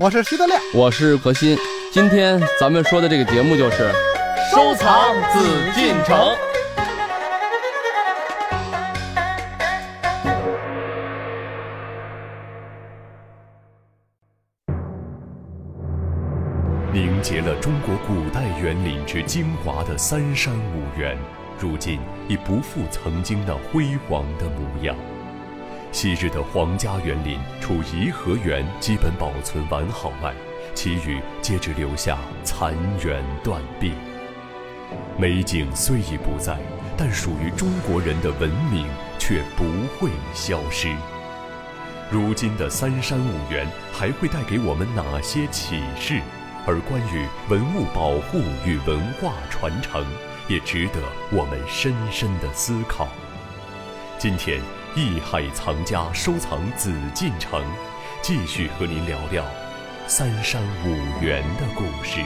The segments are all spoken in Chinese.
我是徐德亮，我是何鑫。今天咱们说的这个节目就是收藏紫禁城。凝结了中国古代园林之精华的三山五园，如今已不复曾经那辉煌的模样。昔日的皇家园林，除颐和园基本保存完好外，其余皆只留下残垣断壁。美景虽已不在，但属于中国人的文明却不会消失。如今的三山五园还会带给我们哪些启示？而关于文物保护与文化传承，也值得我们深深的思考。今天，艺海藏家收藏紫禁城，继续和您聊聊三山五园的故事。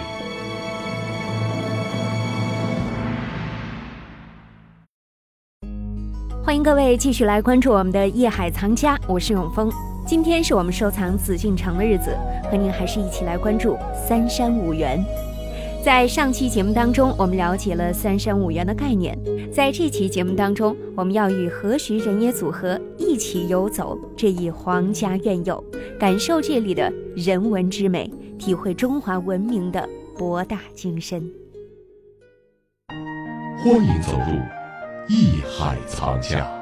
欢迎各位继续来关注我们的艺海藏家，我是永峰。今天是我们收藏紫禁城的日子，和您还是一起来关注三山五园。在上期节目当中，我们了解了三山五园的概念。在这期节目当中，我们要与何徐人也组合一起游走这一皇家院囿，感受这里的人文之美，体会中华文明的博大精深。欢迎走入艺海藏家。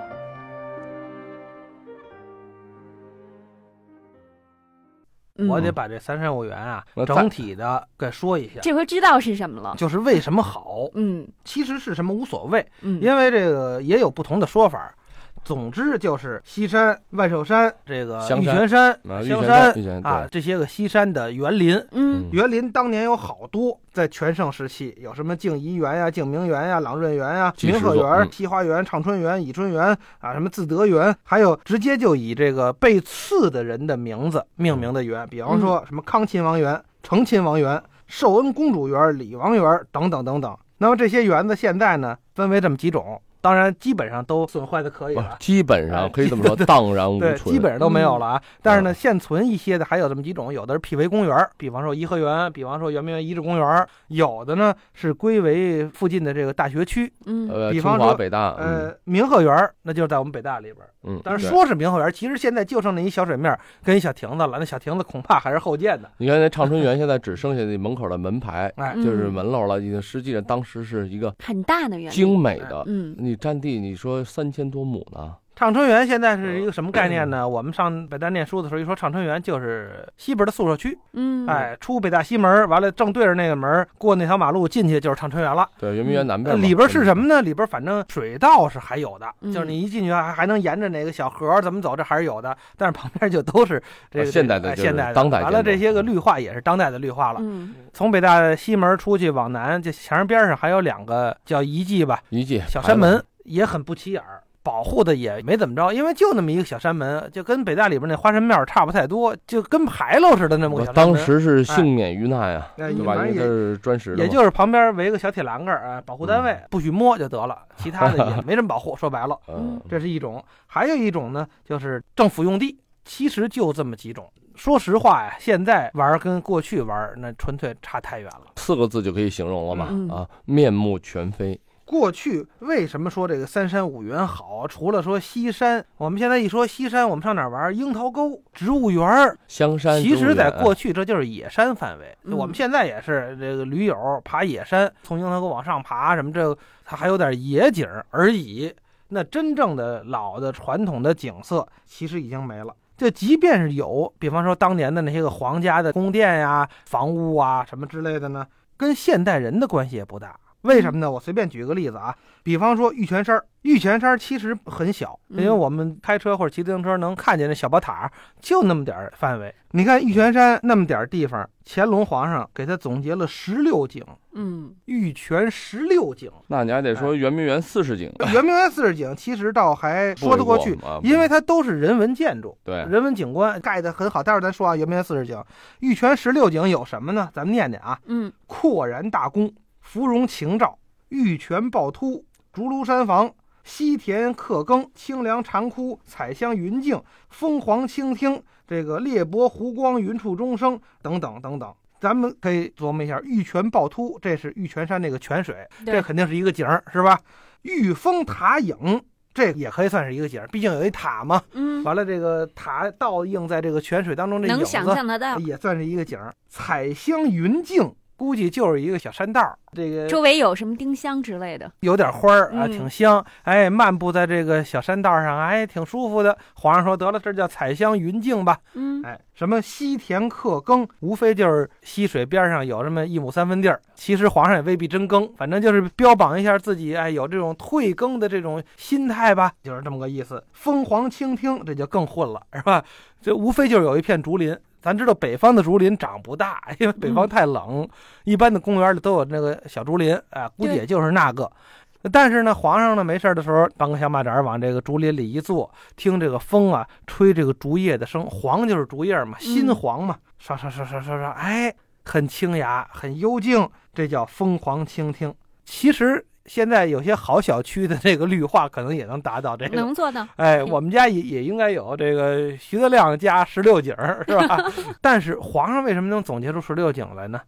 我得把这三山五园啊，整体的给说一下。这回知道是什么了，就是为什么好。嗯，其实是什么无所谓，嗯，因为这个也有不同的说法。总之就是西山、万寿山、这个玉泉山、香山啊，这些个西山的园林。嗯，园林当年有好多，在全盛时期有什么静怡园呀、静明园呀、朗润园呀、明鹤园、西花园、畅春园、倚春园啊，什么自德园，还有直接就以这个被赐的人的名字命名的园，比方说什么康亲王园、成亲王园、寿恩公主园、李王园等等等等。那么这些园子现在呢，分为这么几种。当然，基本上都损坏的可以了。基本上可以这么说，荡然无存。对，基本上都没有了啊。但是呢，现存一些的还有这么几种，有的是辟为公园，比方说颐和园，比方说圆明园遗址公园；有的呢是归为附近的这个大学区。嗯，比方说北大，呃，明鹤园，那就是在我们北大里边。嗯，但是说是明鹤园，其实现在就剩那一小水面跟一小亭子了。那小亭子恐怕还是后建的。你看那畅春园，现在只剩下那门口的门牌，哎，就是门楼了。已经实际上当时是一个很大的园，精美的。嗯，你占地，你说三千多亩呢。畅春园现在是一个什么概念呢？我们上北大念书的时候，一说畅春园就是西边的宿舍区。嗯，哎，出北大西门，完了正对着那个门，过那条马路进去就是畅春园了。对，圆明园南边。里边是什么呢？里边反正水道是还有的，嗯就是你一进去还还能沿着哪个小河怎么走，这还是有的。但是旁边就都是这个现代的、现代的、当代。完了这些个绿化也是当代的绿化了。嗯，从北大西门出去往南，这墙边上还有两个叫遗迹吧，遗迹小山门也很不起眼儿。保护的也没怎么着，因为就那么一个小山门，就跟北大里边那花神庙差不太多，就跟牌楼似的那么个小山门。当时是幸免于难呀，对吧？因为这是砖石，也就是旁边围个小铁栏杆儿，保护单位不许摸就得了，其他的也没什么保护。说白了，嗯，这是一种。还有一种呢，就是政府用地，其实就这么几种。说实话呀，现在玩跟过去玩那纯粹差太远了。四个字就可以形容了嘛，嗯、啊，面目全非。过去为什么说这个三山五园好？除了说西山，我们现在一说西山，我们上哪玩？樱桃沟、植物园、香山。其实，在过去这就是野山范围。嗯、我们现在也是这个驴友爬野山，从樱桃沟往上爬，什么这个它还有点野景而已。那真正的老的传统的景色，其实已经没了。就即便是有，比方说当年的那些个皇家的宫殿呀、房屋啊什么之类的呢，跟现代人的关系也不大。为什么呢？我随便举个例子啊，比方说玉泉山，玉泉山其实很小，因为我们开车或者骑自行车能看见那小宝塔，就那么点儿范围。你看玉泉山那么点儿地方，乾隆皇上给他总结了十六景，嗯，玉泉十六景，那你还得说圆明园四十景。圆明园四十景其实倒还说得过去，因为它都是人文建筑，对，人文景观盖得很好。待会儿咱说啊，圆明园四十景，玉泉十六景有什么呢？咱们念念啊，嗯，阔然大宫。芙蓉晴照，玉泉趵突，竹庐山房，西田客耕，清凉禅窟，彩香云静，凤凰倾听，这个裂帛湖光，云处钟声等等等等。咱们可以琢磨一下，玉泉趵突，这是玉泉山那个泉水，这肯定是一个景儿，是吧？玉峰塔影，这也可以算是一个景儿，毕竟有一塔嘛。嗯，完了，这个塔倒映在这个泉水当中，这影能子想象得到，也算是一个景儿。彩香云径，估计就是一个小山道儿，这个周围有什么丁香之类的，有点花儿啊，嗯挺香。哎，漫步在这个小山道上，哎，挺舒服的。皇上说得了，这叫采香云径吧。嗯，哎，什么西田客耕，无非就是溪水边上有这么一亩三分地儿。其实皇上也未必真耕，反正就是标榜一下自己，哎，有这种退耕的这种心态吧，就是这么个意思。凤凰倾听，这就更混了，是吧？这无非就是有一片竹林。咱知道北方的竹林长不大，因为北方太冷，一般的公园里都有那个小竹林，哎，估计也就是那个。但是呢，皇上呢没事的时候，搬个小马扎往这个竹林里一坐，听这个风啊吹这个竹叶的声，黄就是竹叶嘛，新黄嘛，刷刷刷刷刷刷，哎，很清雅，很幽静，这叫凤凰倾听。其实现在有些好小区的这个绿化，可能也能达到这个。能做到，哎，嗯我们家也也应该有这个徐德亮家十六景儿，是吧？但是皇上为什么能总结出十六景来呢？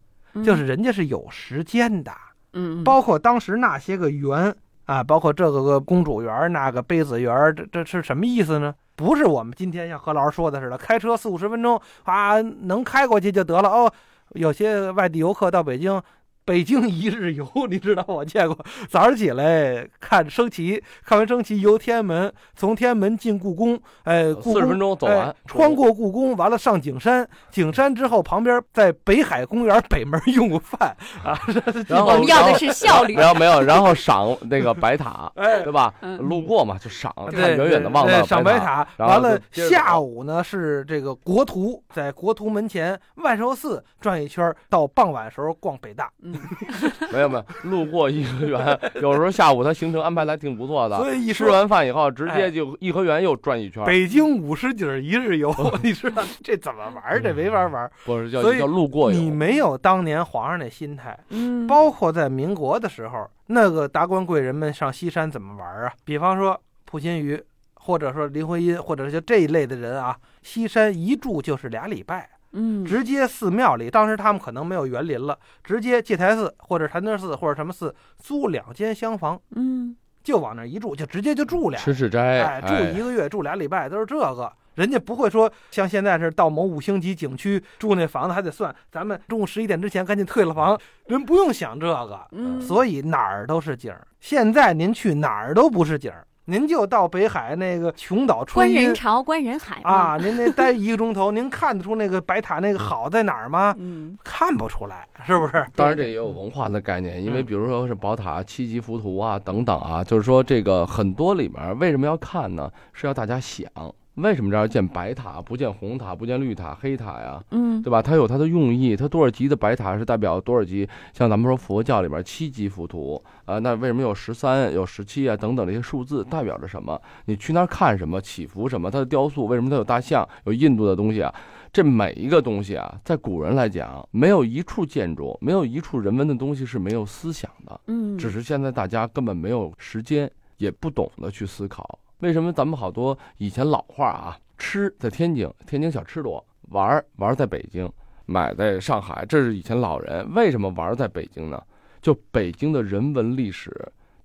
就是人家是有时间的。嗯，嗯，包括当时那些个园啊，包括这个个公主园、那个妃子园，这这是什么意思呢？不是我们今天像何老师说的似的，开车四五十分钟啊，能开过去就得了哦。有些外地游客到北京。北京一日游，你知道我见过。早上起来看升旗，看完升旗游天安门，从天安门进故宫，哎，故宫40分钟走完哎穿过故宫，完了上景山，景山之后旁边在北海公园北门用过饭 啊，然后我们要的是效率，没有没有，然后赏那个白塔，哎对吧？嗯路过嘛，就赏，看，远远的望到赏白。塔，完了下午呢是这个国图，在国图门前万寿寺转一圈，到傍晚时候逛北大。嗯，没有没有，路过颐和园，有时候下午他行程安排的还挺不错的。所以一吃完饭以后，直哎接就颐和园又转一圈，北京五十景一日游，你知道这怎么玩？这没法玩儿。不是叫所以叫路过游。你没有当年皇上那心态，嗯，包括在民国的时候，那个达官贵人们上西山怎么玩啊？比方说溥心畬，或者说林徽因，或者是就这一类的人啊，西山一住就是俩礼拜。嗯，直接寺庙里，当时他们可能没有园林了，直接戒台寺或者禅德寺或者什么寺租两间厢房，嗯，就往那一住，就直接就住俩，吃吃斋，哎，住一个月，住俩礼拜，都是这个。人家不会说像现在是到某五星级景区住那房子还得算，咱们中午十一点之前赶紧退了房，人不用想这个，嗯，所以哪儿都是景儿。现在您去哪儿都不是景儿，您就到北海那个琼岛春阴观人潮，观人海，啊，您那待一个钟头，您看得出那个白塔那个好在哪儿吗？嗯，看不出来，是不是？当然，这也有文化的概念，因为嗯比如说是宝塔七级浮屠啊等等啊，就是说这个很多里面为什么要看呢？是要大家想，为什么这儿建白塔不建红塔不建绿塔黑塔呀？嗯，对吧？它有它的用意，它多少级的白塔是代表多少级？像咱们说佛教里边七级浮屠啊，那为什么有十三、有十七啊等等这些数字，代表着什么？你去那儿看什么？祈福什么？它的雕塑为什么它有大象？有印度的东西啊？这每一个东西啊，在古人来讲，没有一处建筑，没有一处人文的东西是没有思想的，嗯，只是现在大家根本没有时间，也不懂得去思考。为什么咱们好多以前老话啊，吃在天津，天津小吃多；玩儿玩在北京，买在上海，这是以前老人为什么玩在北京呢？就北京的人文历史，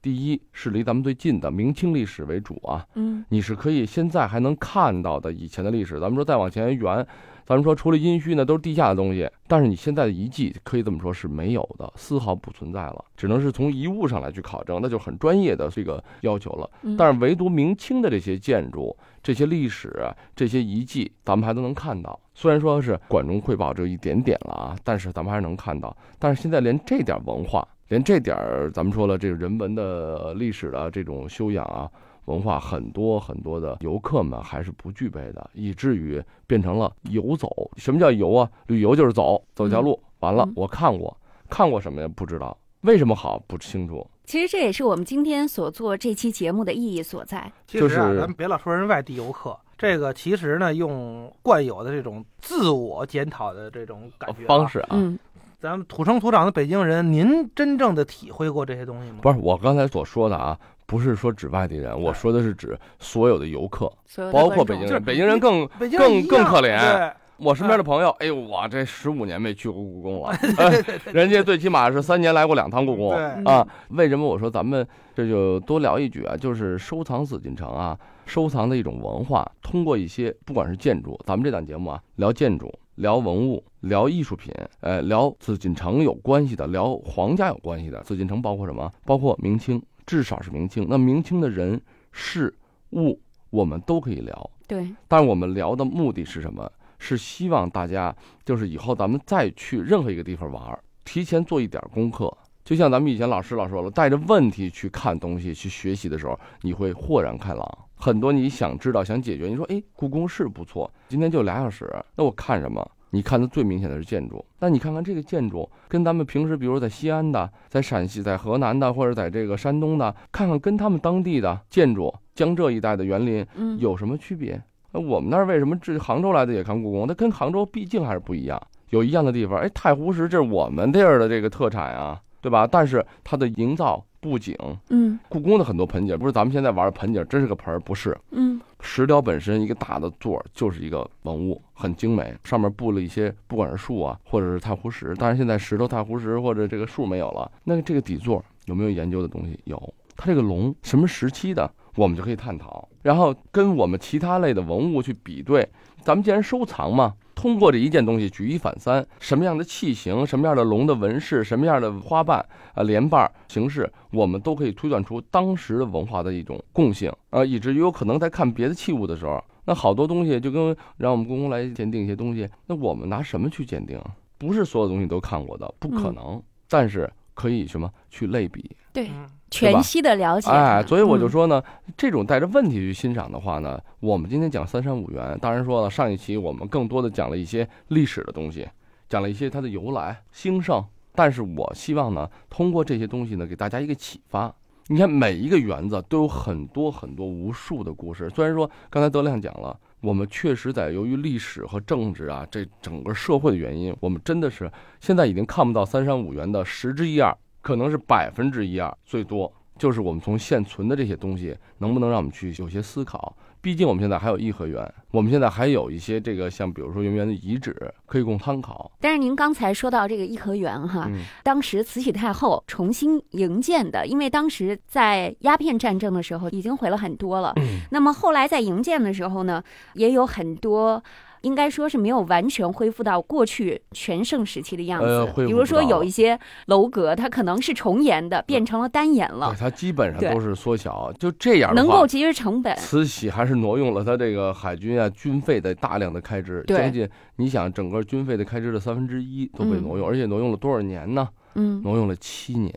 第一是离咱们最近的明清历史为主啊，嗯，你是可以现在还能看到的以前的历史。咱们说再往前圆，咱们说除了殷墟呢，都是地下的东西。但是你现在的遗迹可以这么说是没有的，丝毫不存在了，只能是从遗物上来去考证，那就很专业的这个要求了。嗯但是唯独明清的这些建筑、这些历史、这些遗迹，咱们还都能看到。虽然说是管中窥豹只有一点点了啊，但是咱们还是能看到。但是现在连这点文化，连这点儿咱们说了这个人文的历史的这种修养啊。文化很多很多的游客们还是不具备的，以至于变成了游走。什么叫游啊？旅游就是走，走条路。完了嗯，我看过，看过什么呀？不知道，为什么好不清楚。其实这也是我们今天所做这期节目的意义所在。其实啊，就是咱们别老说人外地游客，这个其实呢，用惯有的这种自我检讨的这种感觉、方，式啊，嗯，咱们土生土长的北京人，您真正的体会过这些东西吗？不是我刚才所说的啊，不是说指外地人，我说的是指所有的游客，包括北京人。北京人更更更可怜我身边的朋友，哎呦，我这十五年没去过故宫了，哎人家最起码是三年来过两趟故宫啊。为什么我说咱们这就多聊一句啊？就是收藏紫禁城啊，收藏的一种文化，通过一些不管是建筑，咱们这档节目啊，聊建筑。聊文物，聊艺术品，呃，聊紫禁城有关系的，聊皇家有关系的。紫禁城包括什么？包括明清，至少是明清。那明清的人事物，我们都可以聊。对，但是我们聊的目的是什么？是希望大家就是以后咱们再去任何一个地方玩儿，提前做一点功课。就像咱们以前老师老说了，带着问题去看东西、去学习的时候，你会豁然开朗。很多你想知道、想解决，你说，哎，故宫是不错，今天就俩小时，那我看什么？你看的最明显的是建筑，那你看看这个建筑跟咱们平时，比如在西安的、在陕西、在河南的，或者在这个山东的，看看跟他们当地的建筑，江浙一带的园林嗯，有什么区别？那我们那儿为什么这杭州来的也看故宫？它跟杭州毕竟还是不一样，有一样的地方。哎，太湖石这是我们地儿的这个特产啊，对吧？但是它的营造布景，嗯故宫的很多盆景，不是咱们现在玩的盆景，真是个盆儿，不是。嗯石雕本身一个大的座儿就是一个文物，很精美，上面布了一些不管是树啊，或者是太湖石。当然现在石头、太湖石或者这个树没有了，那这个底座有没有研究的东西？有。它这个龙什么时期的，我们就可以探讨。然后跟我们其他类的文物去比对，咱们既然收藏嘛，通过这一件东西举一反三，什么样的器型，什么样的龙的纹饰，什么样的花瓣啊莲瓣形式，我们都可以推断出当时的文化的一种共性啊，以至于有可能在看别的器物的时候，那好多东西就跟让我们故宫来鉴定一些东西，那我们拿什么去鉴定？不是所有东西都看过的，不可能。但是可以什么去类比？对，嗯全息的了解。哎，所以我就嗯说呢，这种带着问题去欣赏的话呢，我们今天讲三山五园，当然说了，上一期我们更多的讲了一些历史的东西，讲了一些它的由来、兴盛。但是我希望呢，通过这些东西呢，给大家一个启发。你看每一个园子都有很多很多无数的故事。虽然说刚才德亮讲了，我们确实在由于历史和政治啊，这整个社会的原因，我们真的是现在已经看不到三山五园的十之一二，可能是百分之一二最多。就是我们从现存的这些东西，能不能让我们去有些思考？毕竟我们现在还有颐和园，我们现在还有一些这个像比如说圆圆的遗址可以供参考。但是您刚才说到这个颐和园哈，嗯，当时慈禧太后重新营建的，因为当时在鸦片战争的时候已经毁了很多了。嗯那么后来在营建的时候呢，也有很多。应该说是没有完全恢复到过去全盛时期的样子，呃比如说有一些楼阁，它可能是重檐的，变成了单檐了。对，，它基本上都是缩小，就这样能够节约成本。慈禧还是挪用了她这个海军啊军费的大量的开支，将近你想整个军费的开支的三分之一都被嗯。挪用，而且挪用了多少年呢？嗯。挪用了七年。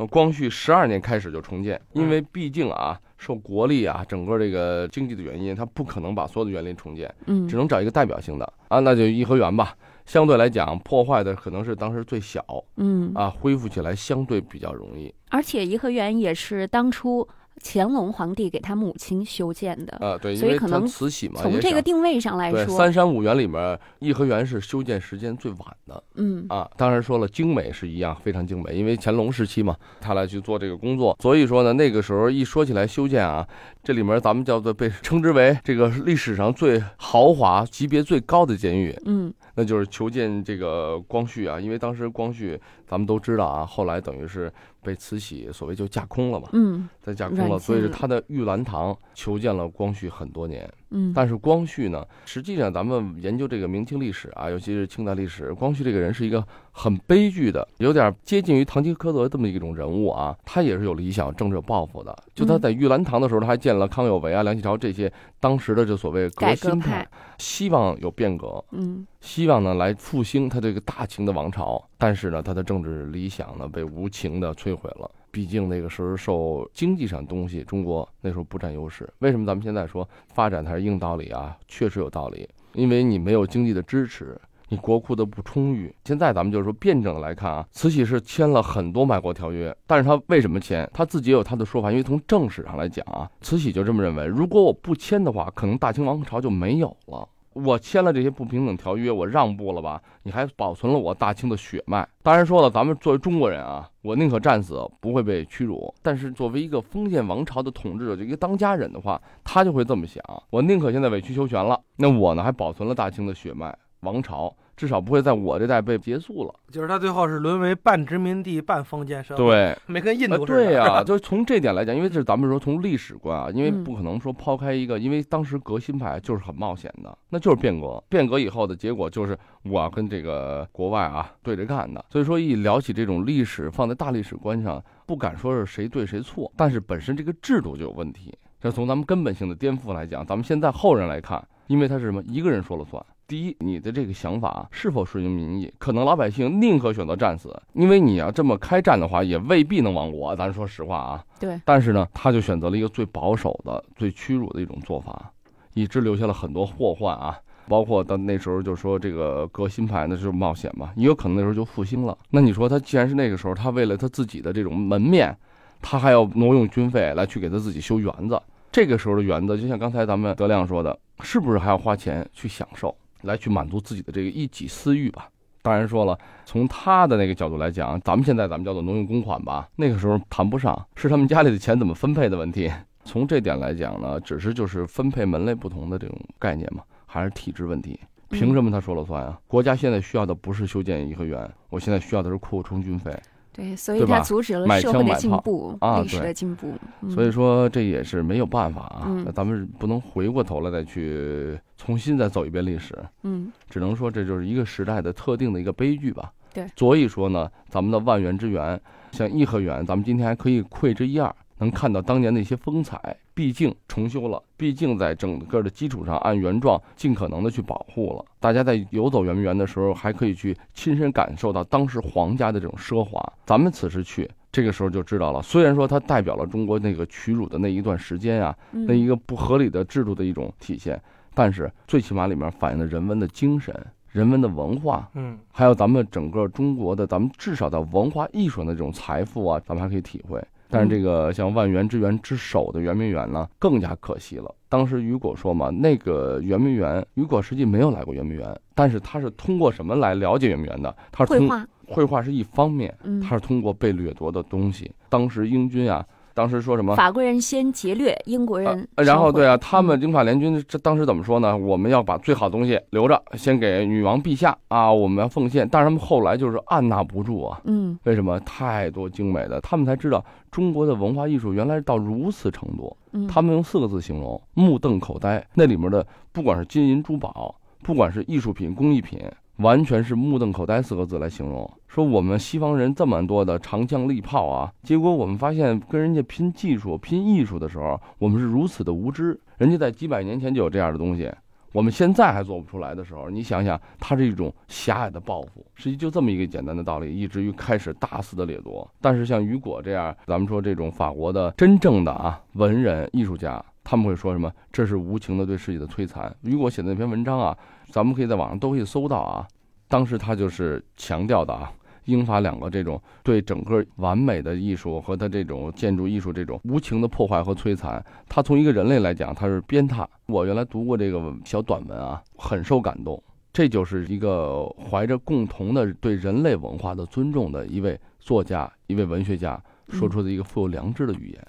呃，光绪十二年开始就重建，因为毕竟啊，受国力啊，整个这个经济的原因，它不可能把所有的园林重建，嗯只能找一个代表性的啊，那就颐和园吧。相对来讲，破坏的可能是当时最小嗯，啊，恢复起来相对比较容易。而且颐和园也是当初乾隆皇帝给他母亲修建的。呃，对，因为它所以可能慈禧嘛，从这个定位上来说，三山五园里面，颐和园是修建时间最晚的。嗯啊，当然说了，精美是一样，非常精美，因为乾隆时期嘛，他来去做这个工作，所以说呢，那个时候一说起来修建啊，这里面咱们叫做被称之为这个历史上最豪华、级别最高的监狱，嗯。那就是囚禁这个光绪啊，因为当时光绪咱们都知道啊，后来等于是被慈禧所谓就架空了嘛，嗯在架空了，所以是他的玉兰堂囚禁了光绪很多年。嗯，但是光绪呢，实际上咱们研究这个明清历史啊，尤其是清代历史，光绪这个人是一个很悲剧的，有点接近于堂吉诃德这么一种人物啊。他也是有理想、政治有抱负的。就他嗯在玉兰堂的时候，他还见了康有为啊、梁启超这些当时的这所谓革新派派，希望有变革，嗯希望呢来复兴他这个大清的王朝。但是呢，他的政治理想呢被无情的摧毁了。毕竟那个时候受经济上东西，中国那时候不占优势。为什么咱们现在说发展它是硬道理啊？确实有道理，因为你没有经济的支持，你国库的不充裕。现在咱们就是说辩证的来看啊，慈禧是签了很多卖国条约，但是他为什么签？他自己也有他的说法，因为从正史上来讲啊，慈禧就这么认为，如果我不签的话，可能大清王朝就没有了。我签了这些不平等条约，我让步了吧？你还保存了我大清的血脉。当然说了，咱们作为中国人啊，我宁可战死，不会被屈辱。但是作为一个封建王朝的统治者，就一个当家人的话，他就会这么想：我宁可现在委曲求全了，那我呢还保存了大清的血脉，王朝。至少不会在我这代被结束了。就是他最后是沦为半殖民地半封建社会，对，没跟印度。对呀，就从这点来讲，因为这是咱们说从历史观啊，因为不可能说抛开一个，因为当时革新派就是很冒险的，那就是变革，变革以后的结果就是我要跟这个国外啊对着干的。所以说一聊起这种历史，放在大历史观上，不敢说是谁对谁错，但是本身这个制度就有问题。这从咱们根本性的颠覆来讲，咱们现在后人来看，因为他是什么，一个人说了算。第一，你的这个想法是否顺应民意？可能老百姓宁可选择战死，因为你要这么开战的话，也未必能亡国。咱说实话啊，对。但是呢，他就选择了一个最保守的、最屈辱的一种做法，以致留下了很多祸患啊。包括到那时候就说这个革新派，那就是冒险嘛，也有可能那时候就复兴了。那你说他既然是那个时候，他为了他自己的这种门面，他还要挪用军费来去给他自己修园子。这个时候的园子，就像刚才咱们德亮说的，是不是还要花钱去享受？来去满足自己的这个一己私欲吧。当然说了，从他的那个角度来讲，咱们现在咱们叫做挪用公款吧，那个时候谈不上，是他们家里的钱怎么分配的问题。从这点来讲呢，只是就是分配门类不同的这种概念嘛，还是体制问题。凭什么他说了算啊？国家现在需要的不是修建颐和园，我现在需要的是扩充军费。对，所以他阻止了社会的进步，历史的进步。所以说这也是没有办法啊，咱们不能回过头来再去重新再走一遍历史。嗯，只能说这就是一个时代的特定的一个悲剧吧。对，所以说呢，咱们的万园之园，像颐和园，咱们今天还可以窥之一二。能看到当年的一些风采，毕竟重修了，毕竟在整个的基础上按原状尽可能的去保护了。大家在游走圆明园的时候，还可以去亲身感受到当时皇家的这种奢华。咱们此时去，这个时候就知道了。虽然说它代表了中国那个屈辱的那一段时间啊，那一个不合理的制度的一种体现，但是最起码里面反映了人文的精神、人文的文化，嗯，还有咱们整个中国的，咱们至少在文化艺术的这种财富啊，咱们还可以体会。但是这个像万园之园之首的圆明园呢，更加可惜了。当时雨果说嘛，那个圆明园，雨果实际没有来过圆明园，但是他是通过什么来了解圆明园的？他是通绘画是一方面，他是通过被掠夺的东西。当时英军啊。当时说什么？法国人先劫掠英国人，然后对啊，他们英法联军这当时怎么说呢？我们要把最好的东西留着，先给女王陛下啊，我们要奉献。但是他们后来就是按捺不住啊，嗯，为什么？太多精美的，他们才知道中国的文化艺术原来到如此程度。他们用四个字形容：目瞪口呆。那里面的不管是金银珠宝，不管是艺术品、工艺品。完全是目瞪口呆四个字来形容。说我们西方人这么多的长枪利炮啊，结果我们发现跟人家拼技术、拼艺术的时候，我们是如此的无知。人家在几百年前就有这样的东西，我们现在还做不出来的时候，你想想，它是一种狭隘的报复。实际就这么一个简单的道理，以至于开始大肆的掠夺。但是像雨果这样，咱们说这种法国的真正的啊文人艺术家。他们会说什么？这是无情的对世界的摧残。雨果写的那篇文章啊，咱们可以在网上都可以搜到啊。当时他就是强调的啊，英法两个这种对整个完美的艺术和他这种建筑艺术这种无情的破坏和摧残，他从一个人类来讲，他是鞭挞。我原来读过这个小短文啊，很受感动。这就是一个怀着共同的对人类文化的尊重的一位作家、一位文学家说出的一个富有良知的语言。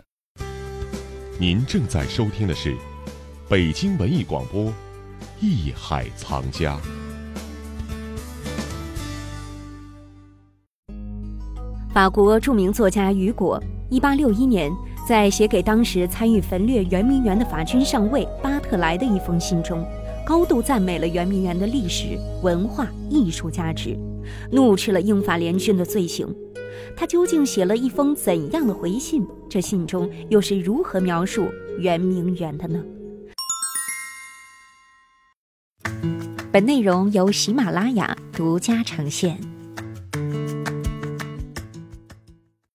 您正在收听的是北京文艺广播《艺海藏家》。法国著名作家雨果，一八六一年在写给当时参与焚掠圆明园的法军上尉巴特莱的一封信中，高度赞美了圆明园的历史文化艺术价值，怒斥了英法联军的罪行。他究竟写了一封怎样的回信？这信中又是如何描述圆明园的呢？本内容由喜马拉雅独家呈现。